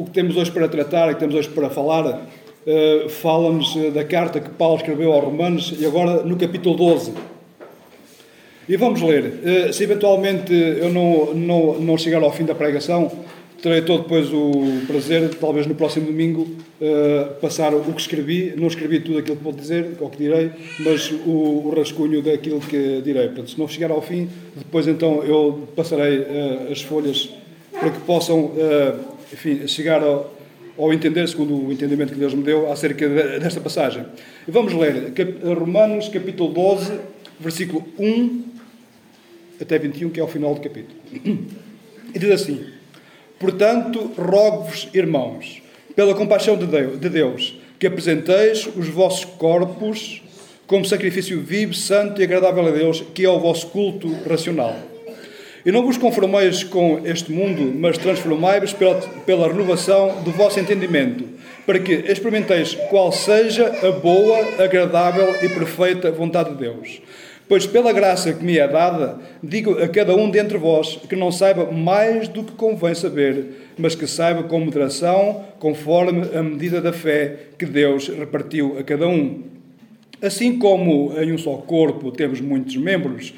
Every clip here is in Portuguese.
o que temos hoje para tratar, o que temos hoje para falar, uh, fala-nos da carta que Paulo escreveu aos Romanos e agora no capítulo 12. E vamos ler. Uh, se eventualmente eu não, não, não chegar ao fim da pregação, terei todo depois o prazer, talvez no próximo domingo, passar o que escrevi. Não escrevi tudo aquilo que vou dizer, ou que direi, mas o, o, rascunho daquilo que direi. Portanto, se não chegar ao fim, depois então eu passarei as folhas para que possam, enfim, chegar ao, ao, entender, segundo o entendimento que Deus me deu, acerca desta passagem. Vamos ler Romanos, capítulo 12, versículo 1 até 21, que é o final do capítulo. E diz assim. Portanto, rogo-vos, irmãos, pela compaixão de Deus, que apresenteis os vossos corpos como sacrifício vivo, santo e agradável a Deus, que é o vosso culto racional. E não vos conformeis com este mundo, mas transformai-vos pela, pela renovação do vosso entendimento, para que experimenteis qual seja a boa, agradável e perfeita vontade de Deus. Pois pela graça que me é dada, digo a cada um dentre vós que não saiba mais do que convém saber, mas que saiba com moderação, conforme a medida da fé que Deus repartiu a cada um. Assim como em um só corpo temos muitos membros,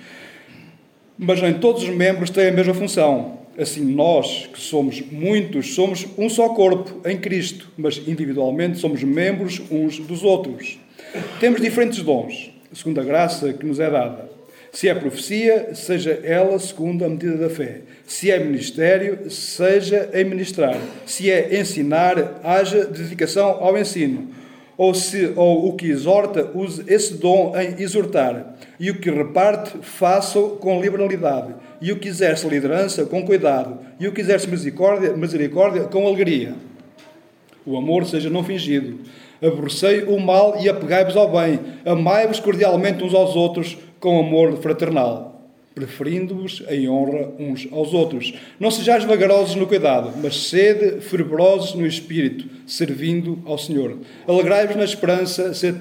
mas nem todos os membros têm a mesma função. Assim, nós, que somos muitos, somos um só corpo em Cristo, mas individualmente somos membros uns dos outros. Temos diferentes dons segundo a graça que nos é dada. Se é profecia, seja ela segundo a medida da fé. Se é ministério, seja em ministrar. Se é ensinar, haja dedicação ao ensino. Ou, se, ou o que exorta, use esse dom em exortar. E o que reparte, faça com liberalidade. E o que exerce liderança, com cuidado. E o que exerce misericórdia, misericórdia com alegria. O amor seja não fingido. Aborrecei o mal e apegai-vos ao bem. Amai-vos cordialmente uns aos outros com amor fraternal, preferindo-vos em honra uns aos outros. Não sejais vagarosos no cuidado, mas sede fervorosos no espírito, servindo ao Senhor. Alegrai-vos na esperança, sede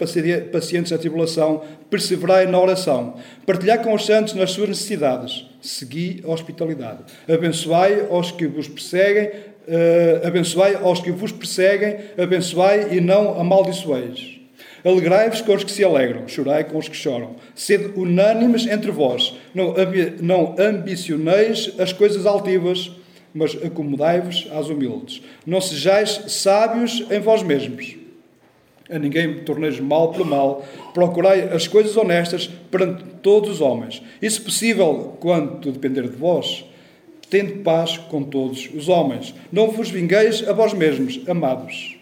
pacientes na tribulação, perseverai na oração. Partilhai com os santos nas suas necessidades. Segui a hospitalidade. Abençoai aos que vos perseguem uh, abençoai aos que vos perseguem, abençoai e não amaldiçoeis. Alegrai-vos com os que se alegram, chorai com os que choram. Sede unânimes entre vós, não, não ambicioneis as coisas altivas, mas acomodai-vos às humildes. Não sejais sábios em vós mesmos. A ninguém torneis mal pelo mal. Procurai as coisas honestas perante todos os homens. E, se possível, quanto depender de vós, tende paz com todos os homens. Não vos vingueis a vós mesmos, amados,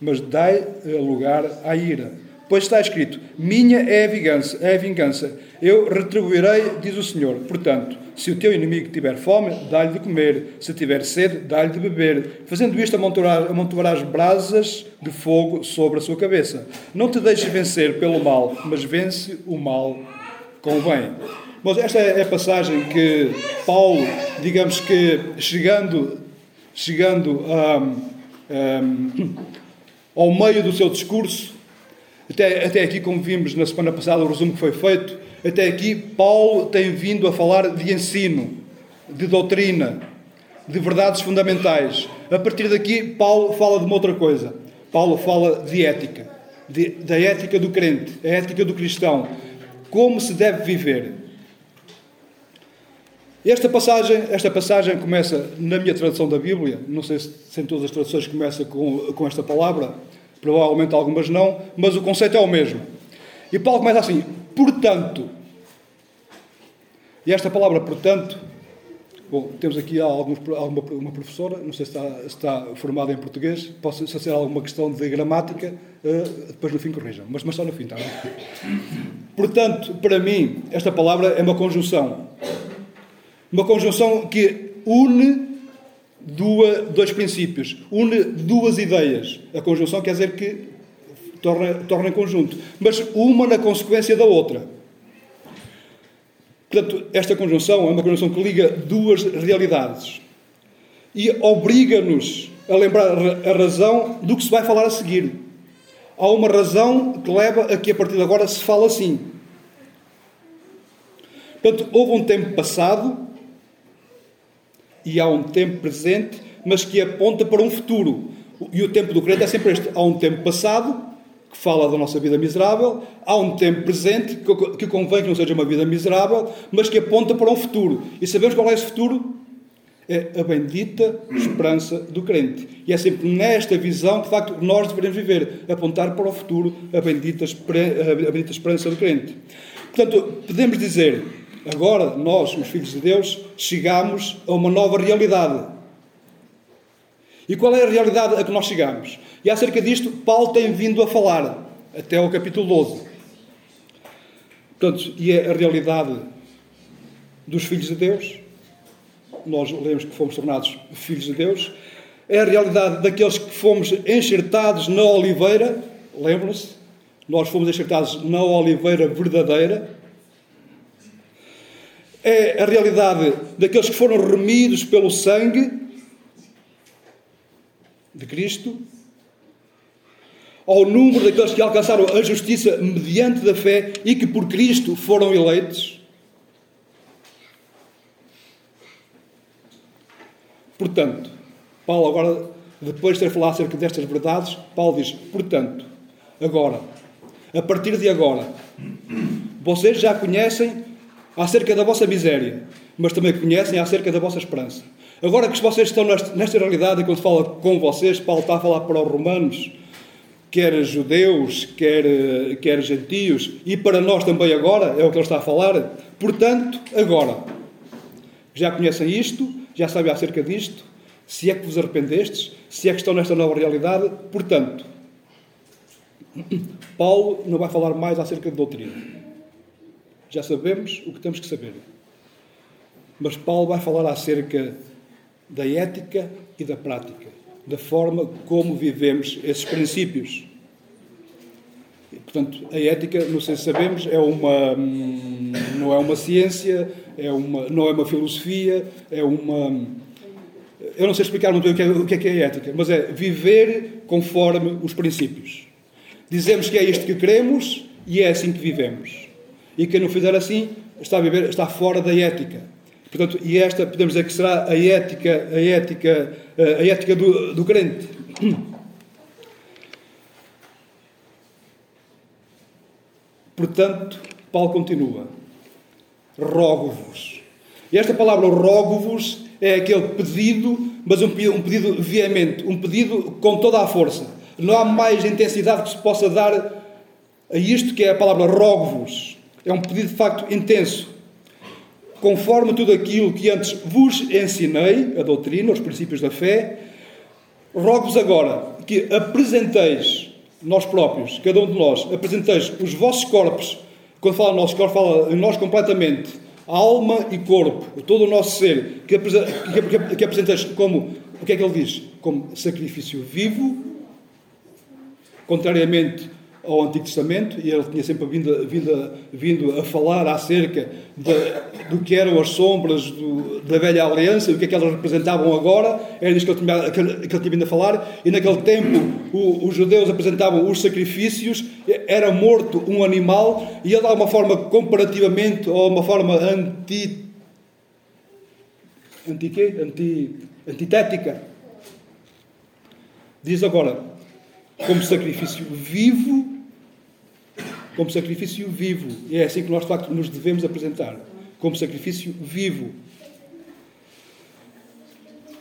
mas dai lugar à ira. Pois está escrito: Minha é a vingança, é a vingança. Eu retribuirei, diz o Senhor. Portanto, se o teu inimigo tiver fome, dá-lhe de comer. Se tiver sede, dá-lhe de beber. Fazendo isto, amontoarás brasas de fogo sobre a sua cabeça. Não te deixes vencer pelo mal, mas vence o mal com o bem. Mas esta é a passagem que Paulo, digamos que chegando, chegando a, ao meio do seu discurso, até, até aqui, como vimos na semana passada, o resumo que foi feito, até aqui Paulo tem vindo a falar de ensino, de doutrina, de verdades fundamentais. A partir daqui, Paulo fala de uma outra coisa. Paulo fala de ética, de, da ética do crente, a ética do cristão, como se deve viver. Esta passagem, esta passagem começa na minha tradução da Bíblia, não sei se em todas as traduções começa com, com esta palavra, provavelmente algumas não, mas o conceito é o mesmo. E Paulo começa assim, portanto. E esta palavra, portanto, bom, temos aqui alguns, alguma uma professora, não sei se está, se está formada em português, posso ser alguma questão de gramática, uh, depois no fim corrijam, mas, mas só no fim, está bem? Portanto, para mim, esta palavra é uma conjunção uma conjunção que une duas, dois princípios, une duas ideias. A conjunção quer dizer que torna, torna em conjunto, mas uma na consequência da outra. Portanto, esta conjunção é uma conjunção que liga duas realidades e obriga-nos a lembrar a razão do que se vai falar a seguir. Há uma razão que leva a que a partir de agora se fala assim. Portanto, houve um tempo passado e há um tempo presente mas que aponta para um futuro. E o tempo do crente é sempre este. Há um tempo passado, que fala da nossa vida miserável, há um tempo presente, que convém que não seja uma vida miserável, mas que aponta para um futuro. E sabemos qual é esse futuro? É a bendita esperança do crente. E é sempre nesta visão que, de facto, nós devemos viver, apontar para o futuro a bendita, a bendita esperança do crente. Portanto, podemos dizer, agora nós, os filhos de Deus, chegamos a uma nova realidade. E qual é a realidade a que nós chegamos? E acerca disto, Paulo tem vindo a falar, até ao capítulo 12. Portanto, e é a realidade dos filhos de Deus. Nós lemos que fomos tornados filhos de Deus. É a realidade daqueles que fomos enxertados na oliveira. Lembram-se? Nós fomos enxertados na oliveira verdadeira. É a realidade daqueles que foram remidos pelo sangue de Cristo, ao número daqueles que alcançaram a justiça mediante da fé e que por Cristo foram eleitos. Portanto, Paulo agora, depois de ter falado acerca destas verdades, Paulo diz, portanto, agora, a partir de agora, vocês já conhecem acerca da vossa miséria, mas também conhecem acerca da vossa esperança. Agora que vocês estão nesta realidade, e quando fala com vocês, Paulo está a falar para os romanos, quer judeus, quer, quer gentios, e para nós também agora, é o que ele está a falar. Portanto, agora, já conhecem isto, já sabem acerca disto, se é que vos arrependestes, se é que estão nesta nova realidade, portanto, Paulo não vai falar mais acerca de doutrina. Já sabemos o que temos que saber. Mas Paulo vai falar acerca da ética e da prática, da forma como vivemos esses princípios. Portanto, a ética, não sei se sabemos, é uma, não é uma ciência, é uma, não é uma filosofia, é uma. Eu não sei explicar muito bem o que, é, o que é que é ética, mas é viver conforme os princípios. Dizemos que é isto que queremos e é assim que vivemos. E quem não fizer assim está, a viver, está fora da ética. Portanto, e esta podemos dizer que será a ética, a ética, a ética do, do crente. Portanto, Paulo continua: rogo-vos. E esta palavra rogo-vos é aquele pedido, mas um pedido, um pedido veemente, um pedido com toda a força. Não há mais intensidade que se possa dar a isto que é a palavra rogo-vos. É um pedido de facto intenso. Conforme tudo aquilo que antes vos ensinei, a doutrina, os princípios da fé, rogo-vos agora que apresenteis, nós próprios, cada um de nós, apresenteis os vossos corpos, quando fala nosso corpo, fala em nós completamente, alma e corpo, todo o nosso ser, que, que, que apresenteis como, o que é que ele diz? Como sacrifício vivo, contrariamente ao Antigo Testamento e ele tinha sempre vindo, vindo, vindo a falar acerca de, do que eram as sombras do, da velha aliança, do que é que elas representavam agora, era disso que ele tinha, que ele, tinha vindo a falar, e naquele tempo o, os judeus apresentavam os sacrifícios, era morto um animal, e ele dá uma forma comparativamente, ou uma forma anti... anti quê? Anti, antitética. Diz agora, como sacrifício vivo como sacrifício vivo. E é assim que nós, de facto, nos devemos apresentar como sacrifício vivo.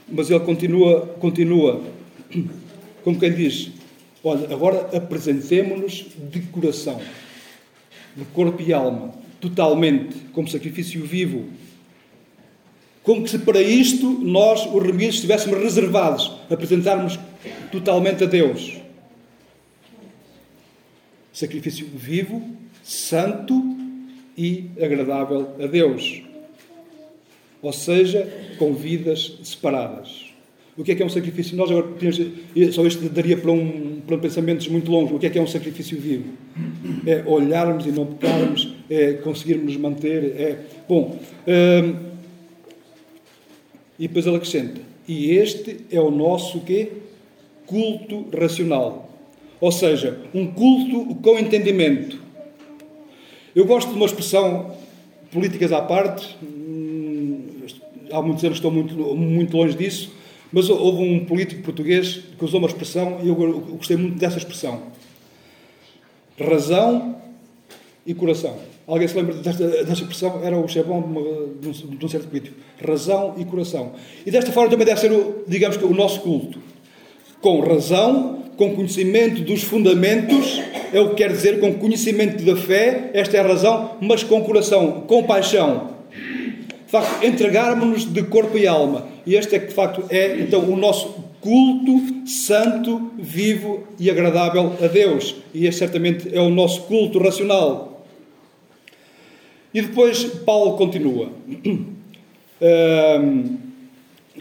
Mas ele continua, continua, como quem diz: Olha, agora apresentemo-nos de coração, de corpo e alma, totalmente, como sacrifício vivo. Como se para isto nós, os remidos, estivéssemos reservados, apresentarmos totalmente a Deus sacrifício vivo, santo e agradável a Deus. Ou seja, com vidas separadas. O que é que é um sacrifício? Nós agora só isto daria para um, para pensamentos muito longos. O que é que é um sacrifício vivo? É olharmos e não pecarmos, é conseguirmos manter. É bom. Hum, e depois ele acrescenta: e este é o nosso quê? Culto racional. Ou seja, um culto com entendimento. Eu gosto de uma expressão, políticas à parte, hum, há muitos anos estou muito, muito longe disso, Mas houve um político português que usou uma expressão, e eu gostei muito dessa expressão: razão e coração. Alguém se lembra desta, desta expressão? Era o uma, de, um, de, um, certo político. Razão e coração. E desta forma também deve ser, o, digamos que, o nosso culto. Com razão, com conhecimento dos fundamentos, é o que quer dizer com conhecimento da fé, esta é a razão, mas com coração, com paixão. De facto, entregarmos-nos de corpo e alma. E este é que, de facto, é então o nosso culto santo, vivo e agradável a Deus. E este certamente é o nosso culto racional. E depois Paulo continua.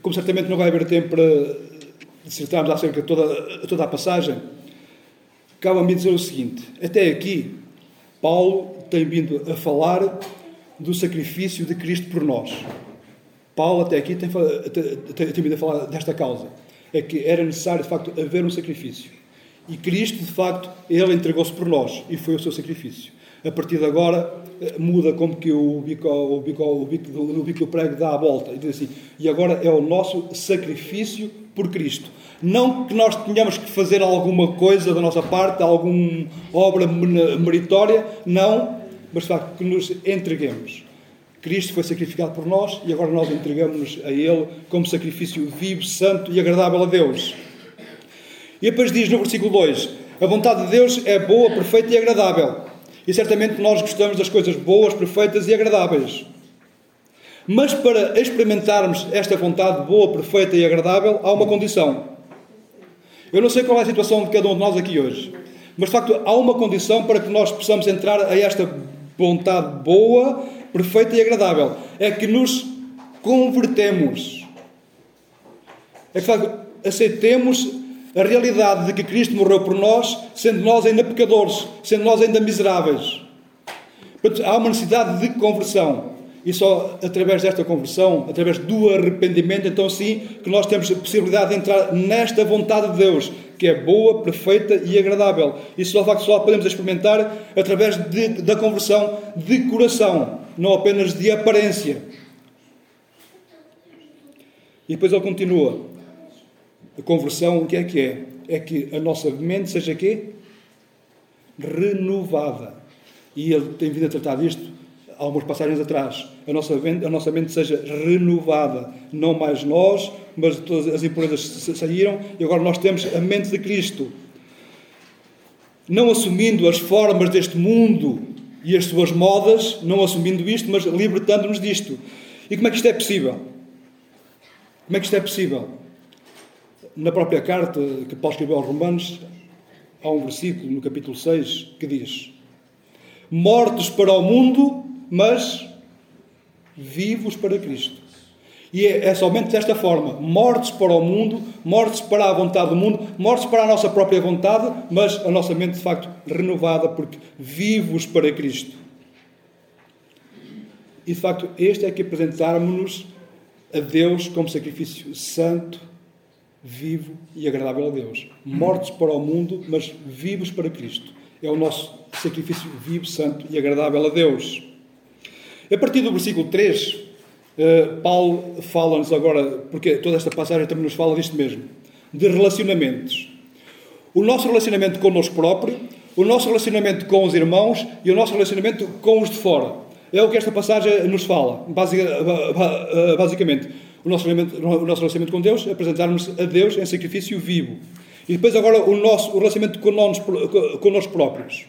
como certamente não vai haver tempo para dissertarmos acerca de toda, toda a passagem, cabe-me dizer o seguinte: até aqui, Paulo tem vindo a falar do sacrifício de Cristo por nós. Paulo, até aqui, tem, tem, tem vindo a falar desta causa. É que era necessário, de facto, haver um sacrifício. E Cristo, de facto, ele entregou-se por nós e foi o seu sacrifício. A partir de agora, eh, muda como que o bico, o bico, o bico, o bico do prego dá a volta. E diz assim, e agora é o nosso sacrifício por Cristo. Não que nós tenhamos que fazer alguma coisa da nossa parte, alguma obra meritória, não, mas de facto que nos entreguemos. Cristo foi sacrificado por nós e agora nós entregamos-nos a Ele como sacrifício vivo, santo e agradável a Deus. E depois diz no versículo 2: A vontade de Deus é boa, perfeita e agradável. E certamente nós gostamos das coisas boas, perfeitas e agradáveis. Mas para experimentarmos esta vontade boa, perfeita e agradável, há uma condição. Eu não sei qual é a situação de cada um de nós aqui hoje, mas de facto há uma condição para que nós possamos entrar a esta vontade boa, perfeita e agradável. É que nos convertemos. É que de facto aceitemos a realidade de que Cristo morreu por nós, sendo nós ainda pecadores, sendo nós ainda miseráveis. Portanto, há uma necessidade de conversão. E só através desta conversão, através do arrependimento, então sim, que nós temos a possibilidade de entrar nesta vontade de Deus, que é boa, perfeita e agradável. E só, só podemos experimentar através de, da conversão de coração, não apenas de aparência. E depois ele continua. A conversão, o que é que é? É que a nossa mente seja quê? Renovada. E ele tem vindo a tratar disto há algumas passagens atrás. A nossa, mente, a nossa mente seja renovada. Não mais nós, mas todas as impurezas saíram e agora nós temos a mente de Cristo. Não assumindo as formas deste mundo e as suas modas, não assumindo isto, mas libertando-nos disto. E como é que isto é possível? Como é que isto é possível? Na própria carta que Paulo escreveu aos Romanos, há um versículo no capítulo 6 que diz: Mortos para o mundo, mas vivos para Cristo. E é, é, somente desta forma: mortos para o mundo, mortos para a vontade do mundo, mortos para a nossa própria vontade, mas a nossa mente de facto renovada, porque vivos para Cristo. E de facto, este é que apresentarmos-nos a Deus como sacrifício santo, vivo e agradável a Deus. Mortos para o mundo, mas vivos para Cristo. É o nosso sacrifício vivo, santo e agradável a Deus. A partir do versículo 3, eh, Paulo fala-nos agora, porque toda esta passagem também nos fala disto mesmo, de relacionamentos. O nosso relacionamento connosco próprio, o nosso relacionamento com os irmãos e o nosso relacionamento com os de fora. É o que esta passagem nos fala, basicamente o nosso, o nosso relacionamento com Deus, apresentarmos a Deus em sacrifício vivo. E depois agora o nosso o relacionamento com nós próprios.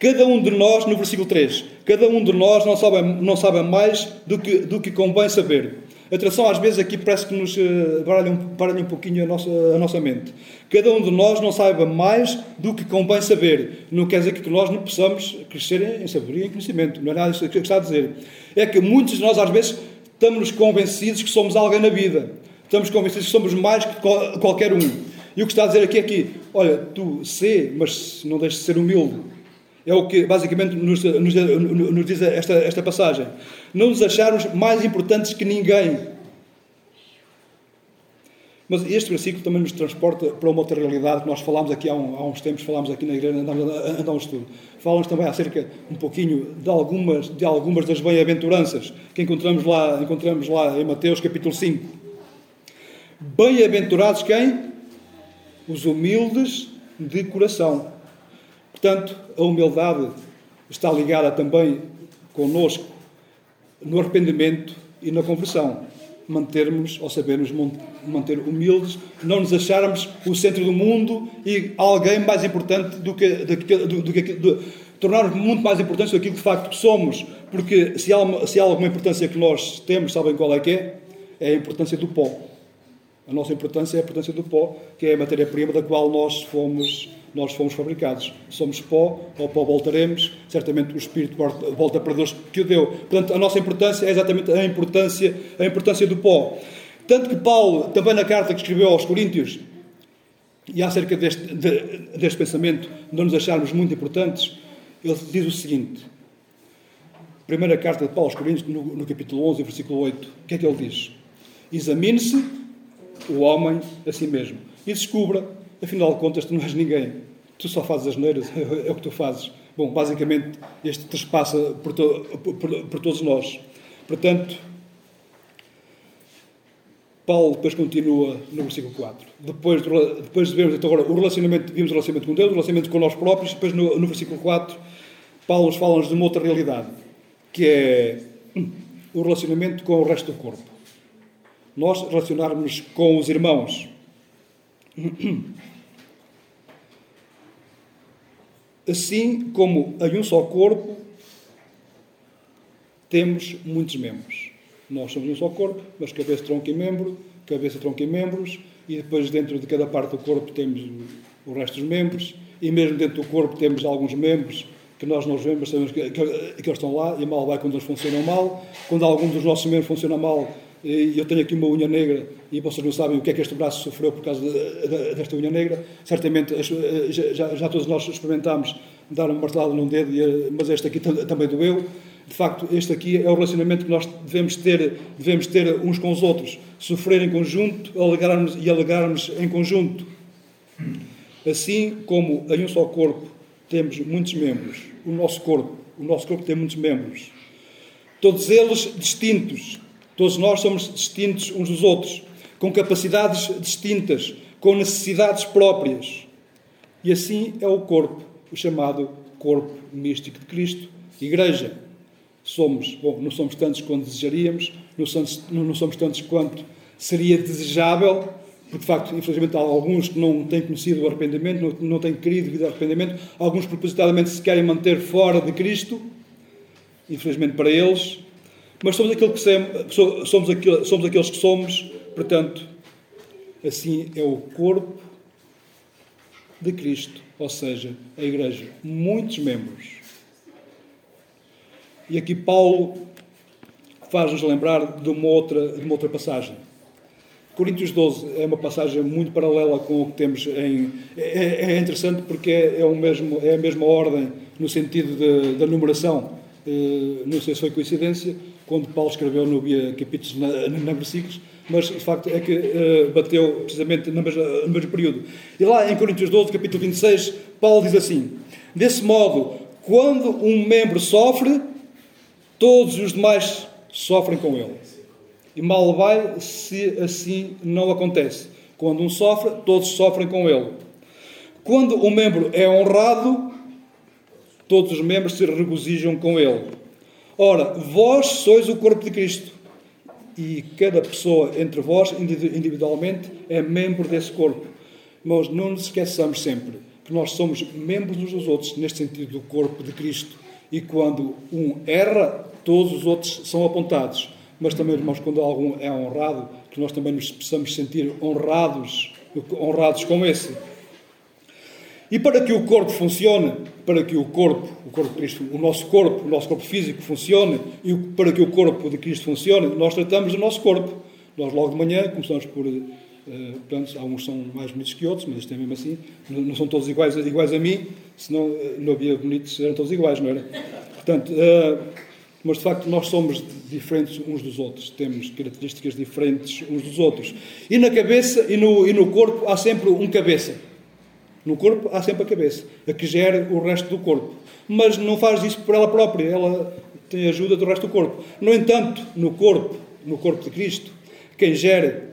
Cada um de nós, no versículo 3, cada um de nós não sabe, não sabe mais do que, do que convém saber. A tradução às vezes aqui parece que nos uh, baralha, baralha um pouquinho a nossa, a nossa mente. Cada um de nós não saiba mais do que convém saber. Não quer dizer que nós não possamos crescer em sabedoria e em conhecimento. Não é nada isso que está a dizer. É que muitos de nós às vezes estamos convencidos que somos alguém na vida. Estamos convencidos que somos mais que qualquer um. E o que está a dizer aqui é que, olha, tu sê, mas não deixes de ser humilde. É o que basicamente nos, nos, nos diz esta, esta passagem. Não nos acharmos mais importantes que ninguém. Mas este versículo também nos transporta para uma outra realidade que nós falámos aqui há, um, há uns tempos, falámos aqui na igreja, andámos estudo. Falamos também acerca um pouquinho de algumas, de algumas das bem-aventuranças que encontramos lá, encontramos lá em Mateus capítulo 5. Bem-aventurados quem? Os humildes de coração. Portanto, a humildade está ligada também conosco no arrependimento e na conversão. Mantermos, ou sabermos manter humildes, não nos acharmos o centro do mundo e alguém mais importante do que, do, do, do, muito mais importantes do que de facto somos. Porque se há, se há alguma importância que nós temos, sabem qual é que é? É a importância do pó. A nossa importância é a importância do pó, que é a matéria-prima da qual nós fomos, nós fomos fabricados. Somos pó, ao pó voltaremos, certamente o Espírito volta para Deus que o deu. Portanto, a nossa importância é exatamente a importância, a importância do pó. Tanto que Paulo, também na carta que escreveu aos Coríntios, e acerca deste, de, deste pensamento, não nos acharmos muito importantes, ele diz o seguinte: primeira carta de Paulo aos Coríntios, no, no capítulo 11, versículo 8, o que é que ele diz? Examine-se o homem a si mesmo e descubra, afinal de contas, tu não és ninguém, tu só fazes as neiras, é o que tu fazes. Bom, basicamente, este trespassa por, to, por, por, todos nós. Portanto, Paulo depois continua no versículo 4. Depois, depois de vermos então, agora o relacionamento, vimos o relacionamento com Deus, o relacionamento com nós próprios, depois no, no versículo 4, Paulo fala-nos de uma outra realidade, que é o relacionamento com o resto do corpo. Nós relacionarmos com os irmãos. Assim como em um só corpo temos muitos membros. Nós somos um só corpo, mas cabeça, tronco e membro, cabeça, tronco e membros, e depois dentro de cada parte do corpo temos o resto dos membros, e mesmo dentro do corpo temos alguns membros que nós não vemos, sabemos que, que, que, eles estão lá, e mal vai quando eles funcionam mal. Quando algum dos nossos membros funciona mal, e eu tenho aqui uma unha negra, e vocês não sabem o que é que este braço sofreu por causa de, de, desta unha negra. Certamente já, já todos nós experimentámos dar uma martelada num dedo, mas este aqui também doeu de facto, este aqui é o relacionamento que nós devemos ter, devemos ter uns com os outros. Sofrer em conjunto alegarmos, e alegarmos em conjunto. Assim como em um só corpo temos muitos membros, o nosso corpo, o nosso corpo tem muitos membros. Todos eles distintos. Todos nós somos distintos uns dos outros, com capacidades distintas, com necessidades próprias. E assim é o corpo, o chamado corpo místico de Cristo, Igreja. Somos, bom, não somos tantos quanto desejaríamos, não somos, não somos tantos quanto seria desejável, porque de facto, infelizmente, há alguns que não têm conhecido o arrependimento, não, não têm querido vida de arrependimento, alguns propositadamente se querem manter fora de Cristo, infelizmente para eles, mas somos, aquilo que somos, somos, aquilo, somos aqueles que somos, portanto, assim é o corpo de Cristo, ou seja, a Igreja, muitos membros e aqui Paulo faz-nos lembrar de uma, outra, de uma outra passagem. Coríntios 12 é uma passagem muito paralela com o que temos em. É, é interessante porque é, é, o mesmo, é a mesma ordem no sentido da numeração. Uh, não sei se foi coincidência, quando Paulo escreveu no havia capítulos na, versículos, mas o facto é que uh, bateu precisamente no mesmo, no mesmo período. E lá em Coríntios 12, capítulo 26, Paulo diz assim: Desse modo, quando um membro sofre, Todos os demais sofrem com ele. E mal vai se assim não acontece. Quando um sofre, todos sofrem com ele. Quando um membro é honrado, todos os membros se regozijam com ele. Ora, vós sois o corpo de Cristo. E cada pessoa entre vós, individualmente, é membro desse corpo. Mas não nos esqueçamos sempre que nós somos membros uns dos outros, neste sentido do corpo de Cristo. E quando um erra, todos os outros são apontados. Mas também, irmãos, quando algum é honrado, que nós também nos possamos sentir honrados, honrados com esse. E para que o corpo funcione, para que o corpo, o corpo de Cristo, o nosso corpo, o nosso corpo físico funcione, e para que o corpo de Cristo funcione, nós tratamos do nosso corpo. Nós logo de manhã começamos por, uh, portanto, alguns são mais bonitos que outros, mas isto é mesmo assim, não, são todos iguais, iguais a mim, senão uh, não havia bonitos, eram todos iguais, não era? Portanto, uh, mas de facto nós somos diferentes uns dos outros, temos características diferentes uns dos outros. E na cabeça e no, e no corpo há sempre um cabeça. No corpo há sempre a cabeça, a que gera o resto do corpo. Mas não faz isso por ela própria, ela tem ajuda do resto do corpo. No entanto, no corpo, no corpo de Cristo, quem gera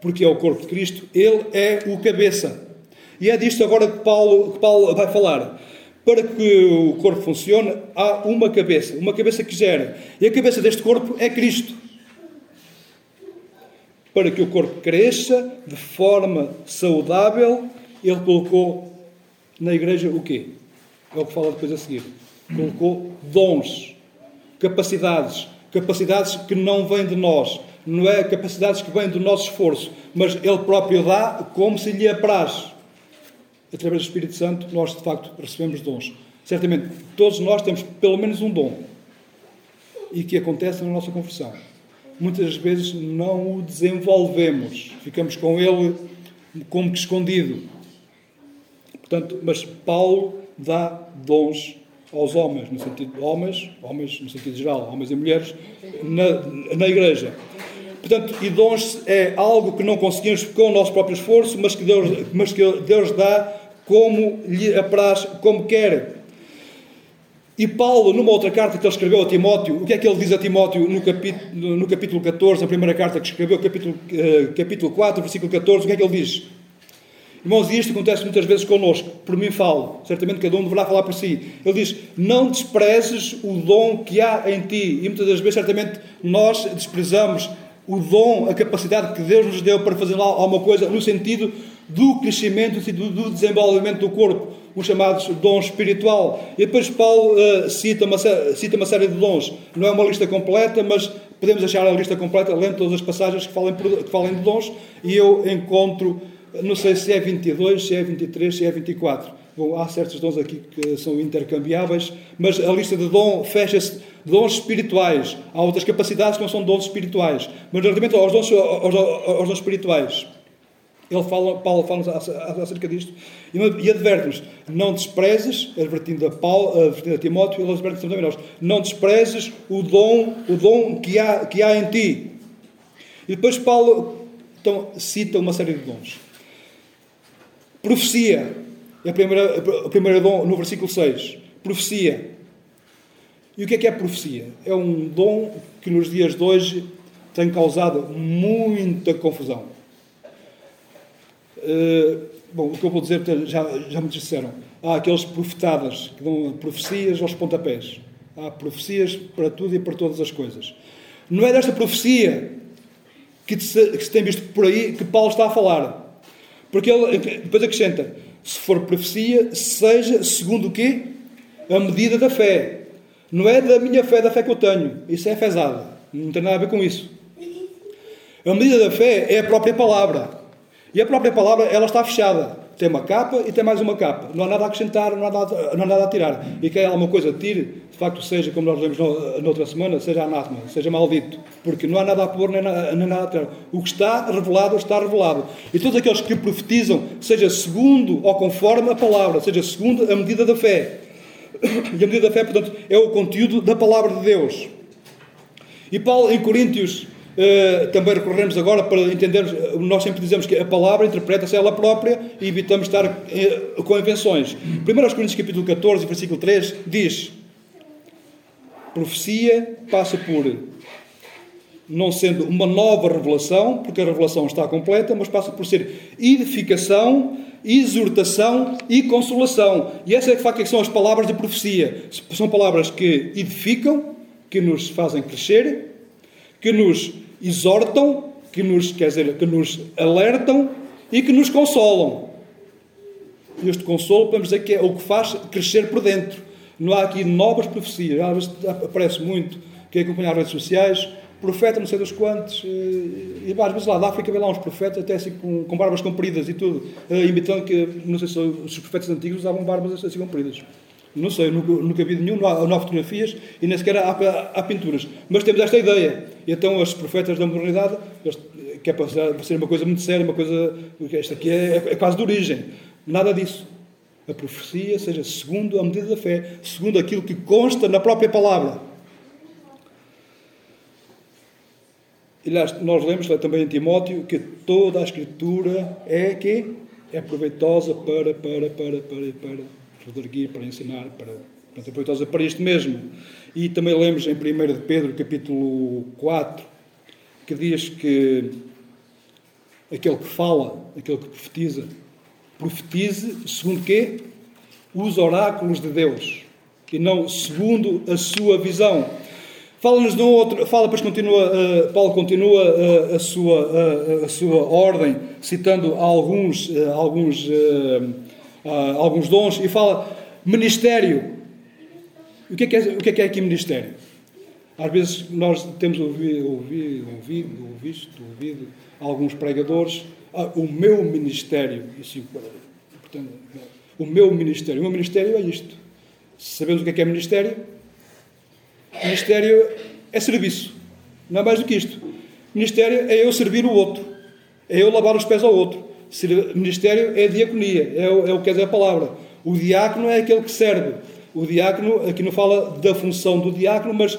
porque é o corpo de Cristo, ele é o cabeça. E é disto agora que Paulo, que Paulo vai falar. Para que o corpo funcione, há uma cabeça, uma cabeça que gera. E a cabeça deste corpo é Cristo. Para que o corpo cresça de forma saudável, ele colocou na igreja o quê? É o que fala depois a seguir. Colocou dons, capacidades, capacidades que não vêm de nós, não é capacidades que vêm do nosso esforço, mas Ele próprio dá como se lhe apraz. Através do Espírito Santo, nós de facto recebemos dons. Certamente, todos nós temos pelo menos um dom e que acontece na nossa conversão. Muitas vezes não o desenvolvemos, ficamos com ele como que escondido. Portanto, mas Paulo dá dons aos homens, no sentido de homens, homens no sentido geral, homens e mulheres, na, na igreja. Portanto, e dons é algo que não conseguimos com o nosso próprio esforço, mas que Deus, mas que Deus dá como lhe apraz, como quer. E Paulo, numa outra carta que ele escreveu a Timóteo, o que é que ele diz a Timóteo no capítulo, no capítulo 14, a primeira carta que escreveu, capítulo, eh, capítulo 4, versículo 14, o que é que ele diz? Irmãos, e isto acontece muitas vezes connosco. Por mim falo. Certamente cada um deverá falar por si. Ele diz: Não desprezes o dom que há em ti. E muitas das vezes, certamente, nós desprezamos o dom, a capacidade que Deus nos deu para fazer alguma coisa no sentido do crescimento, no sentido do desenvolvimento do corpo, os chamados dons espiritual. E depois Paulo uh, cita, uma, cita uma série de dons. Não é uma lista completa, mas podemos achar a lista completa lendo todas as passagens que falem, que falem de dons, e eu encontro não sei se é 22, se é 23, se é 24. Bom, há certos dons aqui que são intercambiáveis, mas a lista de dom fecha-se dons espirituais. Há outras capacidades que não são dons espirituais. Mas relativamente aos dons, aos, aos dons espirituais, ele fala, Paulo fala-nos acerca disto e, e adverte-nos: não desprezes, advertindo a, Paulo, advertindo a Timóteo, ele adverte também nós: não desprezes o dom, o dom que, há, que há em ti. E depois Paulo então, cita uma série de dons. Profecia. É a primeira, a primeira dom no versículo 6. Profecia. E o que é que é profecia? É um dom que nos dias de hoje tem causado muita confusão. Uh, bom, o que eu vou dizer já, já me disseram. Há aqueles profetadas que dão profecias aos pontapés. Há profecias para tudo e para todas as coisas. Não é desta profecia que se, que se tem visto por aí que Paulo está a falar. Porque ele depois acrescenta: se for profecia, seja segundo o quê? A medida da fé. Não é da minha fé, da fé que eu tenho. Isso é fezada. Não tem nada a ver com isso. A medida da fé é a própria palavra. E a própria palavra, ela está fechada. Tem uma capa e tem mais uma capa. Não há nada a acrescentar, não há nada, não há nada a tirar. E quer alguma coisa tire, de facto, seja, como nós lemos noutra semana, seja anátema, seja maldito. Porque não há nada a pôr nem, nem nada a tirar. O que está revelado, está revelado. E todos aqueles que profetizam, seja segundo ou conforme a palavra, seja segundo a medida da fé. E a medida da fé, portanto, é o conteúdo da palavra de Deus. E Paulo, em Coríntios Uh, também recorremos agora para entendermos, nós sempre dizemos que a palavra interpreta-se ela própria e evitamos estar uh, com invenções. 1 Coríntios capítulo 14, versículo 3, diz profecia passa por não sendo uma nova revelação, porque a revelação está completa, mas passa por ser edificação, exortação e consolação. E essas é de facto é são as palavras de profecia. São palavras que edificam, que nos fazem crescer, que nos exortam, que nos, quer dizer, que nos alertam e que nos consolam. E este consolo, podemos dizer que é o que faz crescer por dentro. Não há aqui novas profecias. Às vezes aparece muito quem acompanha as redes sociais, profeta não sei dos quantos, eh, e às vezes lá da África vê lá uns profetas até assim com, com barbas compridas e tudo, eh, imitando que, não sei se os profetas antigos usavam barbas assim compridas. Não sei, nunca, nunca vi nenhum, não há, não há, fotografias e nem sequer há, há, há, pinturas. Mas temos esta ideia. Então os profetas da modernidade, que é para ser uma coisa muito séria, uma coisa. Esta aqui é, é, é quase de origem. Nada disso. A profecia seja segundo a medida da fé, segundo aquilo que consta na própria palavra. Aliás, nós lemos também em Timóteo que toda a Escritura é que é proveitosa para, para, para, para, para para ensinar, para, para ser proveitosa para isto mesmo. E também lemos em 1 de Pedro, capítulo 4, que diz que aquele que fala, aquele que profetiza. Profetize segundo quê? Os oráculos de Deus e não segundo a sua visão. Fala-nos de um outro, fala, depois continua, uh, Paulo continua uh, a, sua, uh, a sua ordem, citando alguns, alguns, alguns dons, e fala ministério. O que é, que é, o que é, que é aqui ministério? Às vezes nós temos ouvido, ouvido, ouvido, ouvido, alguns pregadores, ah, o meu ministério, assim, portanto, o meu ministério, o meu ministério é isto. Sabemos o que é que é ministério? Ministério é serviço, não é mais do que isto. Ministério é eu servir o outro, é eu lavar os pés ao outro. Ministério é diaconia, é o, é o que dizer a palavra. O diácono é aquele que serve. O diácono, aqui não fala da função do diácono, mas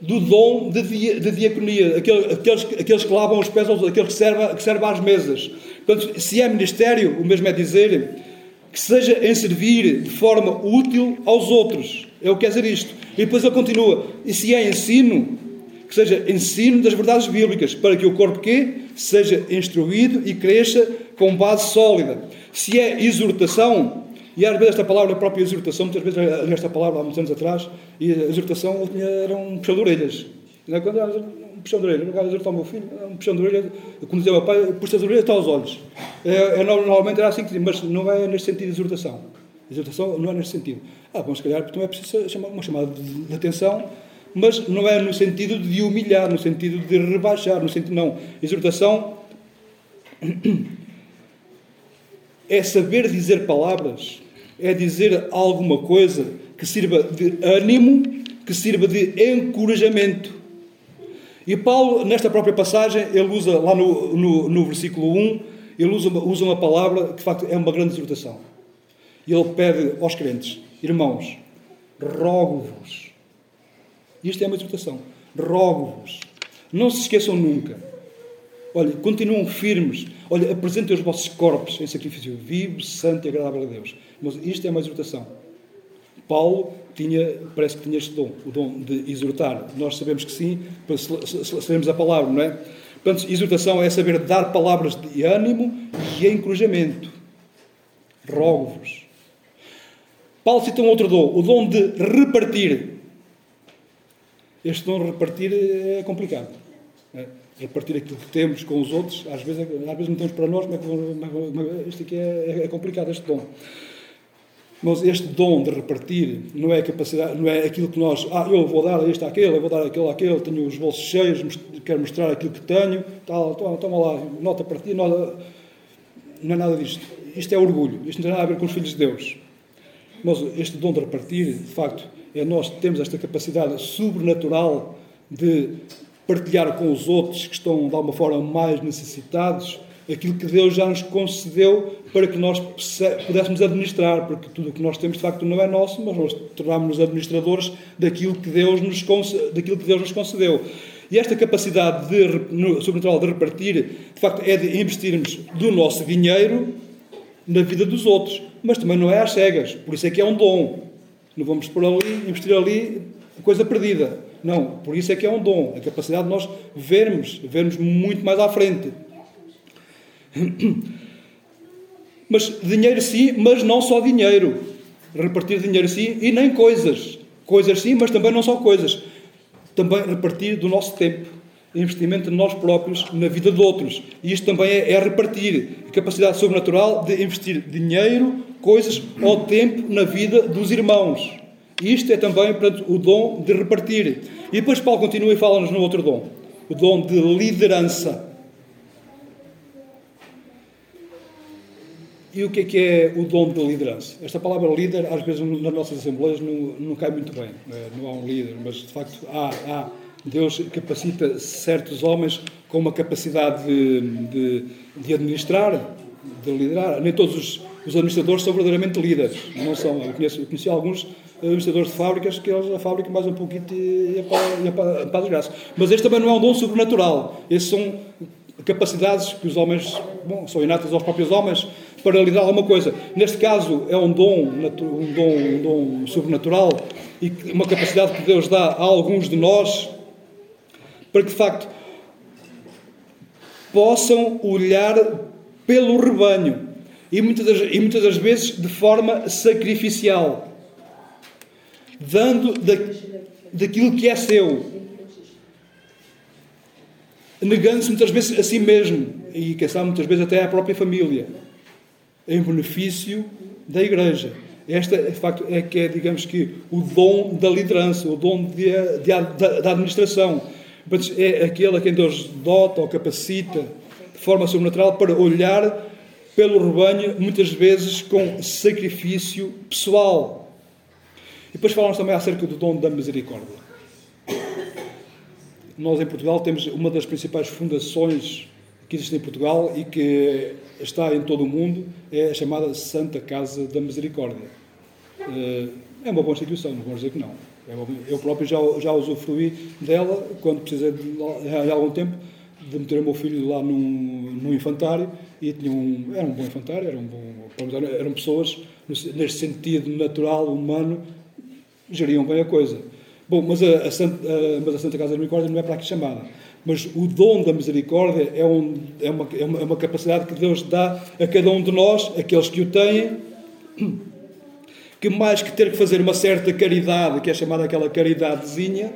do dom de, de diaconia, aqueles, aqueles que lavam os pés aqueles que servem, que servem às mesas. Portanto, se é ministério, o mesmo é dizer que seja em servir de forma útil aos outros. É o que quer dizer isto. E depois ele continua. E se é ensino, que seja ensino das verdades bíblicas, para que o corpo quê? seja instruído e cresça com base sólida. Se é exortação, e às vezes esta palavra, a própria exortação, muitas vezes esta palavra há muitos anos atrás, e a exortação era um puxão de orelhas. Quando um puxão de orelhas, no caso de exortar o meu filho, um puxão de orelhas, como dizia o meu pai, puxa as orelhas até aos olhos. É, é, normalmente era assim que mas não é neste sentido de exortação. Exortação não é neste sentido. Ah, bom, se calhar também é preciso chamar uma chamada de atenção, mas não é no sentido de humilhar, no sentido de rebaixar, no sentido não. Exortação é saber dizer palavras, é dizer alguma coisa que sirva de ânimo, que sirva de encorajamento. E Paulo, nesta própria passagem, ele usa lá no, no, no versículo 1, ele usa, usa uma palavra que de facto é uma grande exortação. Ele pede aos crentes, irmãos, rogo-vos. Isto é uma exortação. Rogo-vos. Não se esqueçam nunca. Olha, continuam firmes. Olha, apresentem os vossos corpos em sacrifício vivo, santo e agradável a Deus. Mas isto é uma exortação. Paulo tinha, parece que tinha este dom, o dom de exortar. Nós sabemos que sim, sabemos a palavra, não é? Portanto, exortação é saber dar palavras de ânimo e encorajamento. Rogo-vos. Paulo cita um outro dom, o dom de repartir. Este dom repartir é complicado. É? Repartir aquilo que temos com os outros, às vezes, às vezes não temos para nós, mas, mas isto aqui é, é complicado, este dom. Mas este dom de repartir não é capacidade, não é aquilo que nós, ah, eu vou dar isto àquele, eu vou dar aquilo àquele, tenho os bolsos cheios, quero mostrar aquilo que tenho, tal, toma, lá, nota para ti, nota, não é nada disto. Isto é orgulho, isto não tem nada a ver com os filhos de Deus. Mas este dom de repartir, de facto, é nós temos esta capacidade sobrenatural de partilhar com os outros que estão, de alguma forma, mais necessitados, aquilo que Deus já nos concedeu para que nós pudéssemos administrar, porque tudo o que nós temos de facto não é nosso, mas nós tornámos-nos administradores daquilo que, Deus nos daquilo que Deus nos concedeu. E esta capacidade de, sobrenatural de repartir, de facto, é de investirmos do nosso dinheiro na vida dos outros, mas também não é às cegas, por isso é que é um dom. Não vamos por ali, investir ali, coisa perdida. Não, por isso é que é um dom, a capacidade de nós vermos, vermos muito mais à frente. Mas dinheiro sim, mas não só dinheiro. Repartir dinheiro sim e nem coisas. Coisas sim, mas também não só coisas. Também repartir do nosso tempo. Investimento de nós próprios na vida de outros. E isto também é, é repartir. A capacidade sobrenatural de investir dinheiro, coisas ou tempo na vida dos irmãos. Isto é também portanto, o dom de repartir. E depois Paulo continua e fala-nos no outro dom. O dom de liderança. E o que é que é o dom de liderança? Esta palavra líder, às vezes nas nossas assembleias, não, não cai muito bem. É? Não há um líder, mas de facto há. há Deus capacita certos homens com uma capacidade de, de, de administrar, de liderar. Nem todos os, os, administradores são verdadeiramente líderes. Não são. Eu, conheço, eu conheci alguns administradores de fábricas que eles, a fábrica mais um pouquinho ia para, ia para a desgraça. Mas este também não é um dom sobrenatural. Esses são capacidades que os homens, bom, são inatas aos próprios homens, para liderar alguma coisa. Neste caso, é um dom, um dom, um dom sobrenatural e uma capacidade que Deus dá a alguns de nós para que, de facto, possam olhar pelo rebanho e muitas das, e muitas das vezes de forma sacrificial, dando da, daquilo que é seu, negando-se muitas vezes a si mesmo e, quem sabe, muitas vezes até à própria família, em benefício da Igreja. Esta, de facto, é que é, digamos que, o dom da liderança, o dom de, de, da, da administração. É aquele a quem Deus dota ou capacita de forma sobrenatural para olhar pelo rebanho, muitas vezes com sacrifício pessoal. E depois falamos também acerca do dom da misericórdia. Nós em Portugal temos uma das principais fundações que existe em Portugal e que está em todo o mundo, é a chamada Santa Casa da Misericórdia. Eh, é uma boa instituição, não vou dizer que não. É eu próprio já, já usufruí dela quando precisei, de, há algum tempo, de meter o meu filho lá num, num infantário e tinha um, era um bom infantário, era um bom, eram pessoas, neste sentido natural, humano, geriam bem a coisa. Bom, mas a, a, Santa, a, mas a Santa Casa da Misericórdia não é para aqui chamada. Mas o dom da misericórdia é, um, é, uma, é, uma, é uma capacidade que Deus dá a cada um de nós, aqueles que o têm, que mais que ter que fazer uma certa caridade, que é chamada aquela caridadezinha,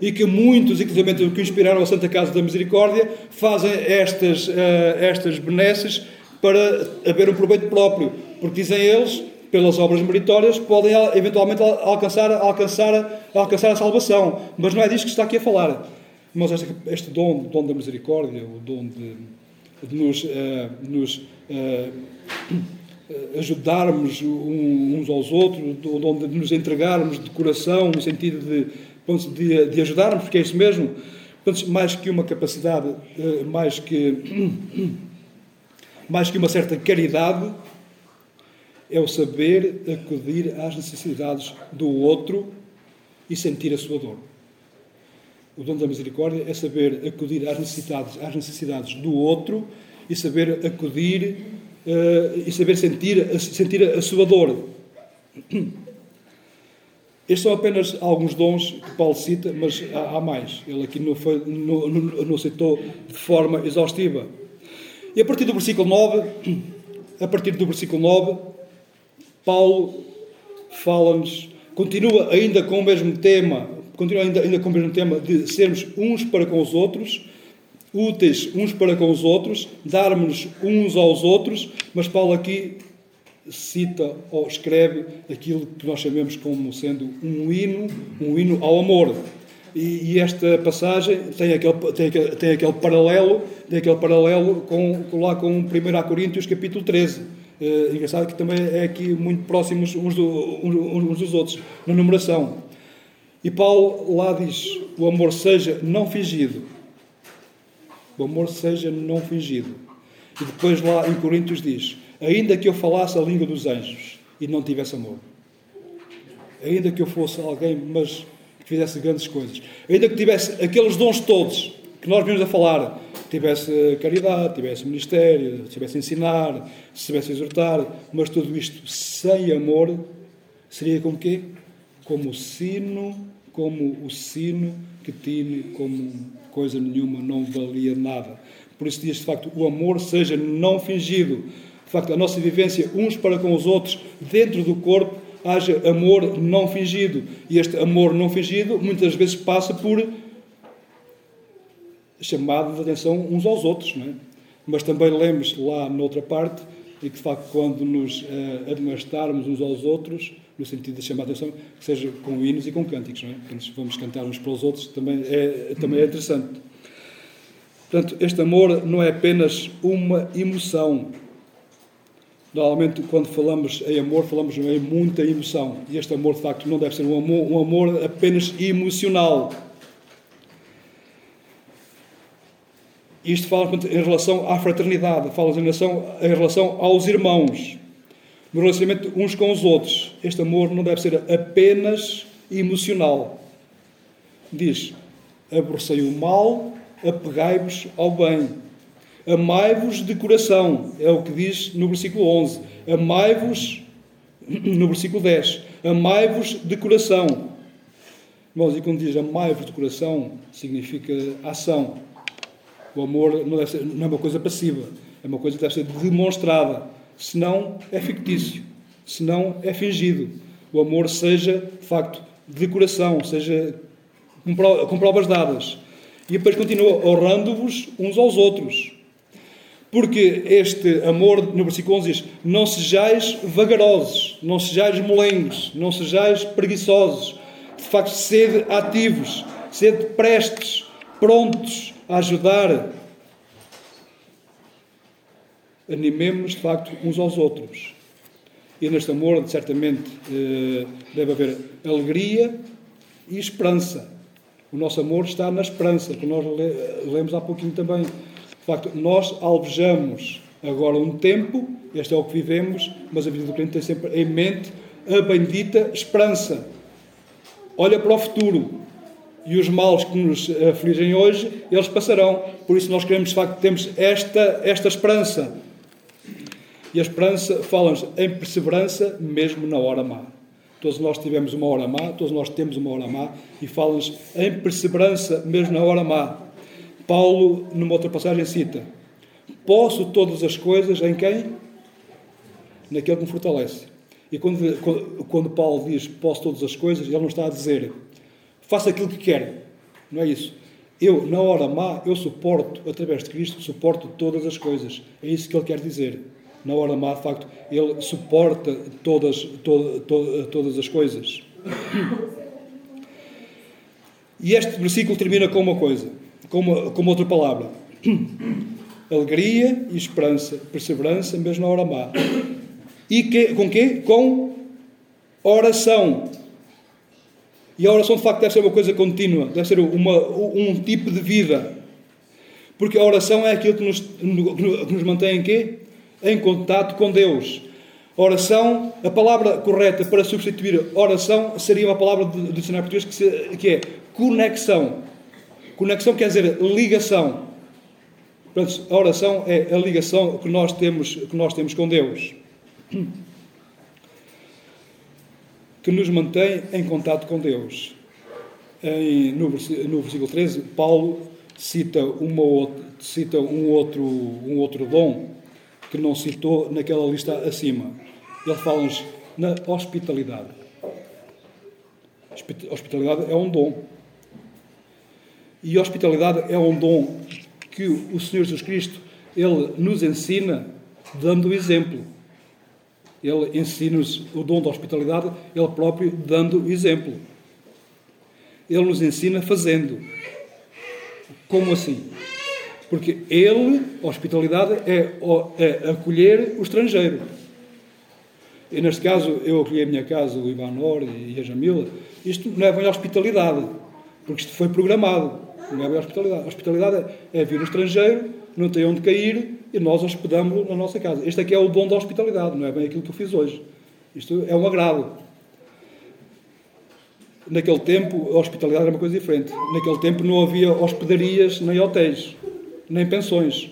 e que muitos, inclusive que inspiraram a Santa Casa da Misericórdia, fazem estas, uh, estas benesses para haver um proveito próprio, porque dizem eles, pelas obras meritórias, podem eventualmente alcançar, alcançar, alcançar a salvação. Mas não é disso que está aqui a falar. Mas este, este dom, dom da misericórdia, o dom de, de nos, uh, nos uh, ajudarmos uns aos outros, o dom de nos entregarmos de coração, no sentido de de, de ajudarmos, porque é isso mesmo. Mais que uma capacidade, eh, mais que, mais que uma certa caridade, é o saber acudir às necessidades do outro e sentir a sua dor. O dom da misericórdia é saber acudir às necessidades, às necessidades do outro e saber acudir uh, e saber sentir, sentir a sua dor. Estes são apenas alguns dons que Paulo cita, mas há, há mais. Ele aqui não, foi, não, não, não citou de forma exaustiva. E a partir do versículo 9, a partir do versículo 9, Paulo fala-nos, continua ainda com o mesmo tema, continua ainda, ainda com o mesmo tema de sermos uns para com os outros, úteis uns para com os outros, darmos uns aos outros, mas Paulo aqui cita ou escreve aquilo que nós chamamos como sendo um hino, um hino ao amor. E, e esta passagem tem aquele, tem, aquele, tem aquele paralelo, tem aquele paralelo com, lá com 1 Coríntios capítulo 13. É, engraçado que também é aqui muito próximos uns, do, uns dos outros, na numeração. E Paulo lá diz: o amor seja não fingido. O amor seja não fingido. E depois lá em Coríntios diz: ainda que eu falasse a língua dos anjos e não tivesse amor, ainda que eu fosse alguém, mas que fizesse grandes coisas, ainda que tivesse aqueles dons todos que nós vimos a falar, tivesse caridade, tivesse ministério, tivesse ensinar, se tivesse exortar, mas tudo isto sem amor, seria como quê? Como o sino, como o sino que tine como coisa nenhuma, não valia nada. Por isso diz, de facto, o amor seja não fingido, de facto, a nossa vivência uns para com os outros, dentro do corpo, haja amor não fingido. E este amor não fingido muitas vezes passa por chamada de atenção uns aos outros, não é? Mas também lembre-se lá noutra parte, e que de facto, quando nos uh, admoestarmos uns aos outros, no sentido de chamar a atenção, que seja com hinos e com cânticos, não é? Portanto, vamos cantar uns para os outros, também é, também é interessante. Portanto, este amor não é apenas uma emoção, Normalmente, quando falamos em amor, falamos em muita emoção. E este amor, de facto, não deve ser um amor, um amor apenas emocional. Isto fala em relação à fraternidade, fala em relação, em relação aos irmãos, no relacionamento uns com os outros. Este amor não deve ser apenas emocional. Diz: aborrecei o mal, apegai-vos ao bem. Amai-vos de coração, é o que diz no versículo 11. Amai-vos, no versículo 10. Amai-vos de coração. Irmãos, e quando diz amai-vos de coração, significa ação. O amor não, ser, não é uma coisa passiva, é uma coisa que deve ser demonstrada. Senão é fictício, senão é fingido. O amor seja, de facto, de coração, seja com provas dadas. E depois continua honrando-vos uns aos outros. Porque este amor, no versículo 11 diz: Não sejais vagarosos, não sejais molengos, não sejais preguiçosos. De facto, sede ativos, sede prestes, prontos a ajudar. Animemos-nos, de facto, uns aos outros. E neste amor, certamente, eh, deve haver alegria e esperança. O nosso amor está na esperança, que nós lemos há pouquinho também. De facto, nós alvejamos agora um tempo, este é o que vivemos, mas a vida do crente tem sempre em mente a bendita esperança. Olha para o futuro. E os males que nos afligem hoje, eles passarão. Por isso nós queremos, de facto, temos esta, esta esperança. E a esperança fala-nos em perseverança mesmo na hora má. Todos nós tivemos uma hora má, todos nós temos uma hora má, e fala-nos em perseverança mesmo na hora má. Paulo, numa outra passagem, cita: Posso todas as coisas em quem? Naquele que me fortalece. E quando, quando Paulo diz posso todas as coisas, ele não está a dizer faça aquilo que quer. Não é isso. Eu, na hora má, eu suporto, através de Cristo, suporto todas as coisas. É isso que ele quer dizer. Na hora má, de facto, ele suporta todas, to, to, todas as coisas. E este versículo termina com uma coisa com uma, com outra palavra. Alegria e esperança, perseverança, mesmo na hora má. E que, com quê? Com oração. E a oração, de facto, deve ser uma coisa contínua, deve ser uma, um tipo de vida. Porque a oração é aquilo que nos, que nos mantém em quê? Em contato com Deus. Oração, a palavra correta para substituir oração seria uma palavra do dicionário português que, se, que é conexão. Conexão quer dizer ligação. Portanto, a oração é a ligação que nós temos, que nós temos com Deus. Que nos mantém em contato com Deus. Em, no, no versículo 13, Paulo cita, uma cita um, outro, um outro dom que não citou naquela lista acima. Ele fala-nos na hospitalidade. Hospitalidade é um dom. E hospitalidade é um dom que o Senhor Jesus Cristo ele nos ensina dando o exemplo. Ele ensina-nos o dom da hospitalidade, ele próprio dando o exemplo. Ele nos ensina fazendo. Como assim? Porque ele, a hospitalidade, é, é acolher o estrangeiro. E neste caso, eu acolhi a minha casa, o Ivanor e a Jamila. Isto não é bem hospitalidade, porque isto foi programado. Não é bem hospitalidade. A hospitalidade é vir no estrangeiro, não tem onde cair e nós hospedamos na nossa casa. Este aqui é o dom da hospitalidade, não é bem aquilo que eu fiz hoje. Isto é um agrado. Naquele tempo, a hospitalidade era uma coisa diferente. Naquele tempo não havia hospedarias, nem hotéis, nem pensões.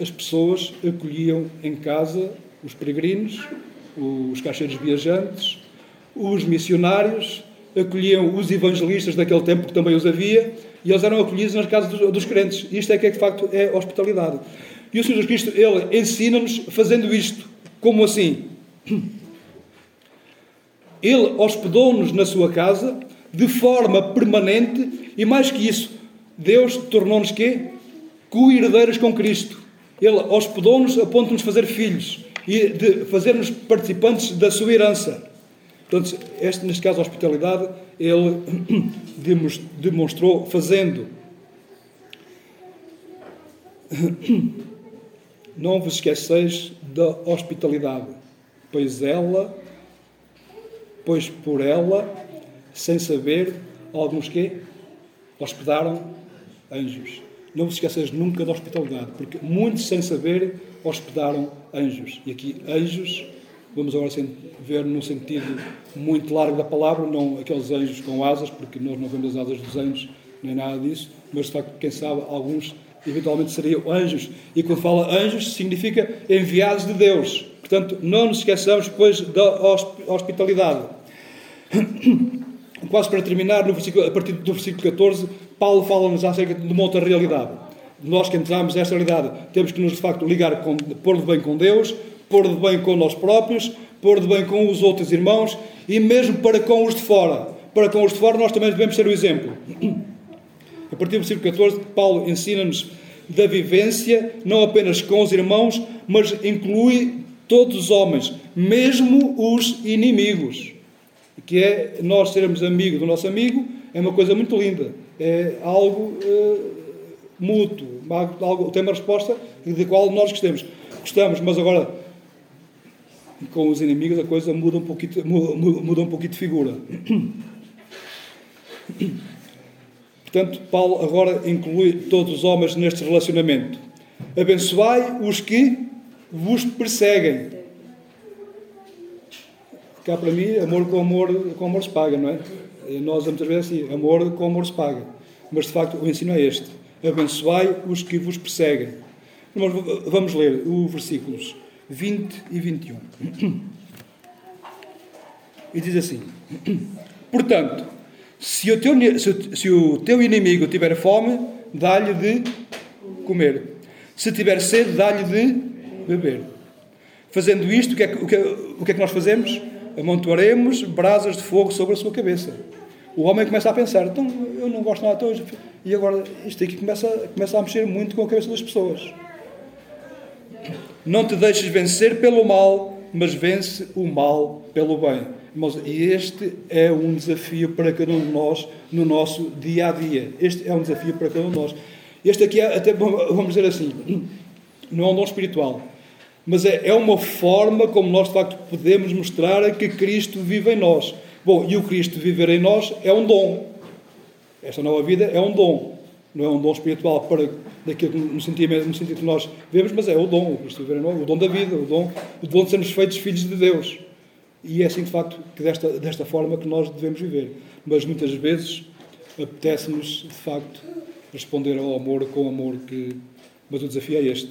As pessoas acolhiam em casa os peregrinos, os caixeiros viajantes, os missionários, acolhiam os evangelistas daquele tempo, que também os havia, e eles eram acolhidos nas casas dos, crentes. Isto é que, é, de facto, é hospitalidade. E o Senhor Jesus Cristo, Ele ensina-nos fazendo isto. Como assim? Ele hospedou-nos na sua casa de forma permanente e, mais que isso, Deus tornou-nos quê? Co-herdeiros com Cristo. Ele hospedou-nos a ponto de nos fazer filhos e de fazer-nos participantes da sua herança. Portanto, este, neste caso, a hospitalidade, ele demonstrou fazendo. Não vos esqueceis da hospitalidade, pois ela, pois por ela, sem saber, alguns que hospedaram anjos. Não vos esqueceis nunca da hospitalidade, porque muitos sem saber hospedaram anjos. E aqui anjos Vamos agora ver num sentido muito largo da palavra, não aqueles anjos com asas, porque nós não vemos as asas dos anjos, nem nada disso, mas de facto, quem sabe, alguns eventualmente seriam anjos. E quando fala anjos, significa enviados de Deus. Portanto, não nos esqueçamos depois da hospitalidade. Quase para terminar, a partir do versículo 14, Paulo fala-nos acerca de uma outra realidade. nós que entramos nesta realidade, temos que nos, de facto, ligar, com, pôr de bem com Deus, pôr de bem com nós próprios, pôr de bem com os outros irmãos e mesmo para com os de fora. Para com os de fora, nós também devemos ser o exemplo. A partir do versículo 14, Paulo ensina-nos da vivência, não apenas com os irmãos, mas inclui todos os homens, mesmo os inimigos. Que é nós sermos amigos do nosso amigo, é uma coisa muito linda. É algo uh, mútuo, algo, tem uma resposta de qual nós gostamos. Gostamos, mas agora com os inimigos a coisa muda um pouquinho, muda um pouquinho de figura. Portanto, Paulo agora inclui todos os homens neste relacionamento. Abençoai os que vos perseguem. Cá para mim, amor com amor, com amor se paga, não é? Nós muitas vezes assim, amor com amor se paga. Mas de facto o ensino é este: abençoai os que vos perseguem. Vamos ler os versículos 20 e 21. E diz assim: Portanto, se o teu, se o teu inimigo tiver fome, dá-lhe de comer. Se tiver sede, dá-lhe de beber. Fazendo isto, o que, é, o, que, o que é que nós fazemos? Amontoaremos brasas de fogo sobre a sua cabeça. O homem começa a pensar, então eu não gosto nada de hoje. E agora isto aqui começa, começa a mexer muito com a cabeça das pessoas. Não te deixes vencer pelo mal, mas vence o mal pelo bem. Irmãos, e este é um desafio para cada um de nós no nosso dia a dia. Este é um desafio para cada um de nós. Este aqui é, até vamos dizer assim, não é um dom espiritual, mas é, é uma forma como nós de facto podemos mostrar que Cristo vive em nós. Bom, e o Cristo viver em nós é um dom. Esta nova vida é um dom não é um dom espiritual para daquilo no sentido, no sentido que nós vemos, mas é o dom, o, o dom da vida, o dom, o dom de sermos feitos filhos de Deus. E é assim, de facto, que desta, desta forma que nós devemos viver. Mas muitas vezes apetece-nos, de facto, responder ao amor com o amor que... Mas o desafio é este.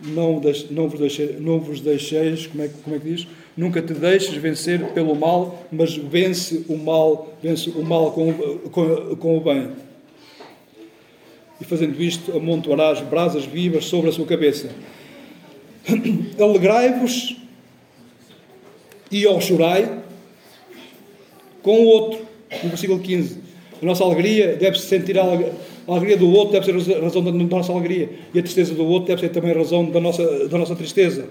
Não, não, vos, deixe, não vos deixeis, como é, como é que diz? Nunca te deixes vencer pelo mal, mas vence o mal, vence o mal com, com, com o bem e fazendo isto amontoarás brasas vivas sobre a sua cabeça. Alegrai-vos e ao chorai com o outro. No versículo 15. A nossa alegria deve-se sentir a alegria do outro, deve ser razão da nossa alegria. E a tristeza do outro deve ser também razão da nossa, da nossa tristeza.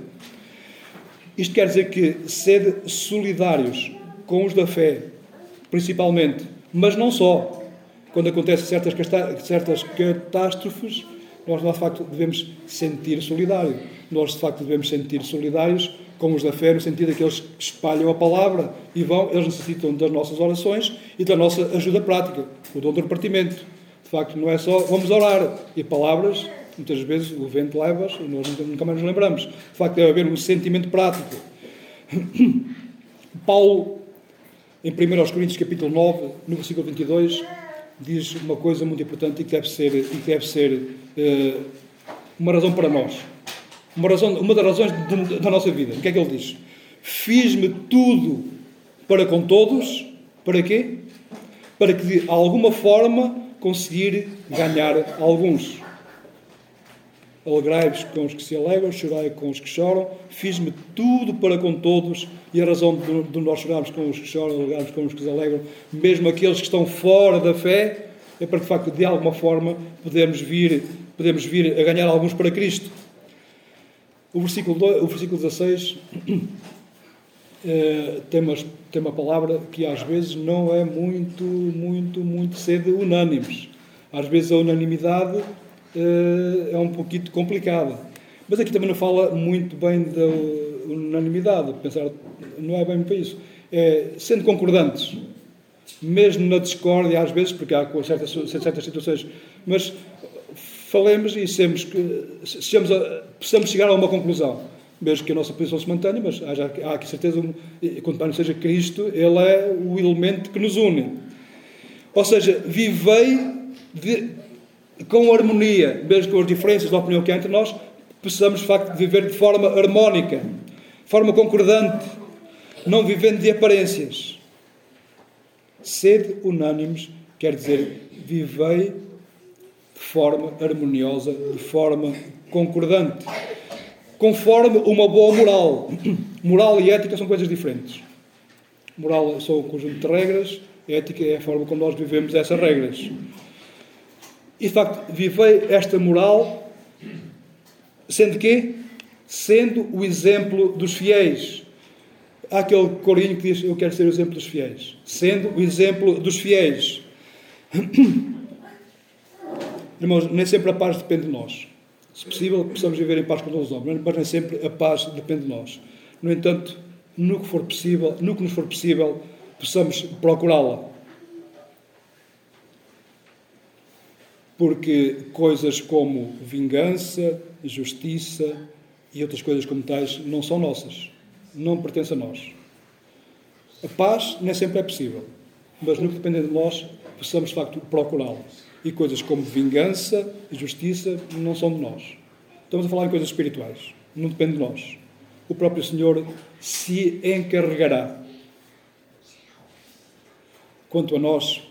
Isto quer dizer que sede solidários com os da fé, principalmente, mas não só quando acontecem certas, certas catástrofes, nós, de facto, devemos sentir solidário. Nós, de facto, devemos sentir solidários com os da fé, no sentido daqueles que espalham a palavra e vão, eles necessitam das nossas orações e da nossa ajuda prática, o dom do repartimento. De facto, não é só vamos orar e palavras, muitas vezes o vento leva-as e nós nunca mais nos lembramos. De facto, deve haver um sentimento prático. Paulo, em 1 Coríntios capítulo 9, no versículo 22, diz uma coisa muito importante e que deve ser, e que deve ser uh, uma razão para nós. Uma, razão, uma das razões de, da nossa vida. O que é que ele diz? Fiz-me tudo para com todos. Para quê? Para que de alguma forma conseguir ganhar alguns. Alegrai-vos com os que se alegram, chorai com os que choram. Fiz-me tudo para com todos, e a razão de, de nós chorarmos com os que choram, alegrarmos com os que se alegram, mesmo aqueles que estão fora da fé, é para de facto, de alguma forma, podermos vir, podemos vir a ganhar alguns para Cristo. O versículo, 2, o versículo 16 eh, tem, uma, tem uma palavra que às vezes não é muito, muito, muito cedo unânimes. Às vezes a unanimidade eh, é um pouquinho complicada. Mas aqui também não fala muito bem da unanimidade, pensar, não é bem para isso. É, sendo concordantes, mesmo na discórdia às vezes, porque há certas, certas situações, mas falemos e sejamos, sejamos possamos chegar a uma conclusão, mesmo que a nossa posição se mantenha, mas há, aqui certeza, quando não seja Cristo, Ele é o elemento que nos une. Ou seja, vivei de, com harmonia, mesmo com as diferenças de opinião que há entre nós, precisamos de facto viver de forma harmónica, de forma concordante, não vivendo de aparências. Sede unânimes quer dizer vivei de forma harmoniosa, de forma concordante, conforme uma boa moral. Moral e ética são coisas diferentes. Moral são um conjunto de regras, ética é a forma como nós vivemos essas regras. E de facto, vivei esta moral sendo quê? Sendo o exemplo dos fiéis. Há aquele corinho que diz: Eu quero ser o exemplo dos fiéis. Sendo o exemplo dos fiéis. Irmãos, nem sempre a paz depende de nós. Se possível, possamos viver em paz com todos os homens, mas nem sempre a paz depende de nós. No entanto, no que for possível, no que nos for possível, possamos procurá-la. Porque coisas como vingança, justiça e outras coisas como tais não são nossas, não pertencem a nós. A paz nem sempre é possível, mas no que depende de nós, possamos de facto procurá-la. E coisas como vingança e justiça não são de nós. Estamos a falar em coisas espirituais, não depende de nós. O próprio Senhor se encarregará. Quanto a nós,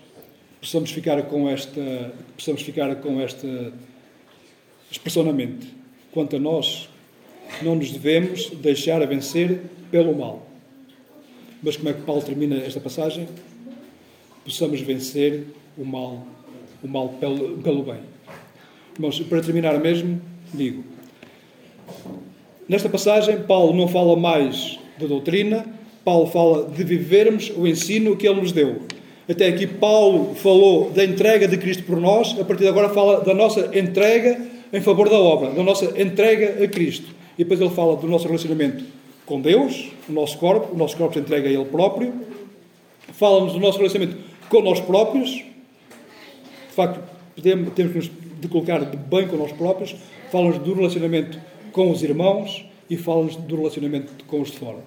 possamos ficar com esta, possamos ficar com esta expressão na mente. Quanto a nós, não nos devemos deixar a vencer pelo mal. Mas como é que Paulo termina esta passagem? Possamos vencer o mal, o mal pelo, pelo bem. Mas para terminar mesmo, digo, nesta passagem Paulo não fala mais de doutrina, Paulo fala de vivermos o ensino que ele nos deu. Até aqui Paulo falou da entrega de Cristo por nós, a partir de agora fala da nossa entrega em favor da obra, da nossa entrega a Cristo. E depois ele fala do nosso relacionamento com Deus, o nosso corpo, o nosso corpo se entrega a Ele próprio. Fala-nos do nosso relacionamento com nós próprios. De facto, podemos, temos de colocar de bem com nós próprios. Fala-nos do relacionamento com os irmãos e fala-nos do relacionamento com os de fora.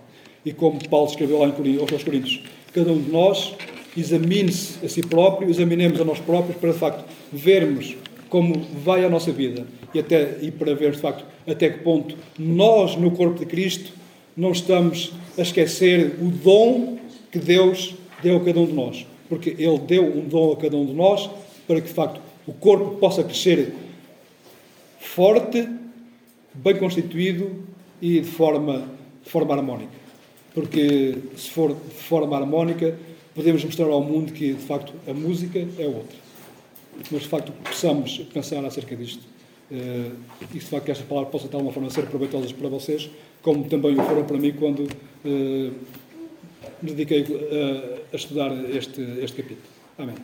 E como Paulo escreveu lá em aos Coríntios, cada um de nós examine-se a si próprio, examinemos a nós próprios para de facto vermos como vai a nossa vida e, até, e para ver de facto até que ponto nós, no corpo de Cristo, não estamos a esquecer o dom que Deus deu a cada um de nós. Porque Ele deu um dom a cada um de nós para que de facto o corpo possa crescer forte, bem constituído e de forma, de forma harmónica. Porque se for de forma harmónica, podemos mostrar ao mundo que de facto a música é outra mas de facto possamos pensar acerca disto uh, e de facto que esta palavra possa de alguma forma ser proveitosa para vocês, como também o foram para mim quando uh, me dediquei a, a estudar este, este capítulo. Amém.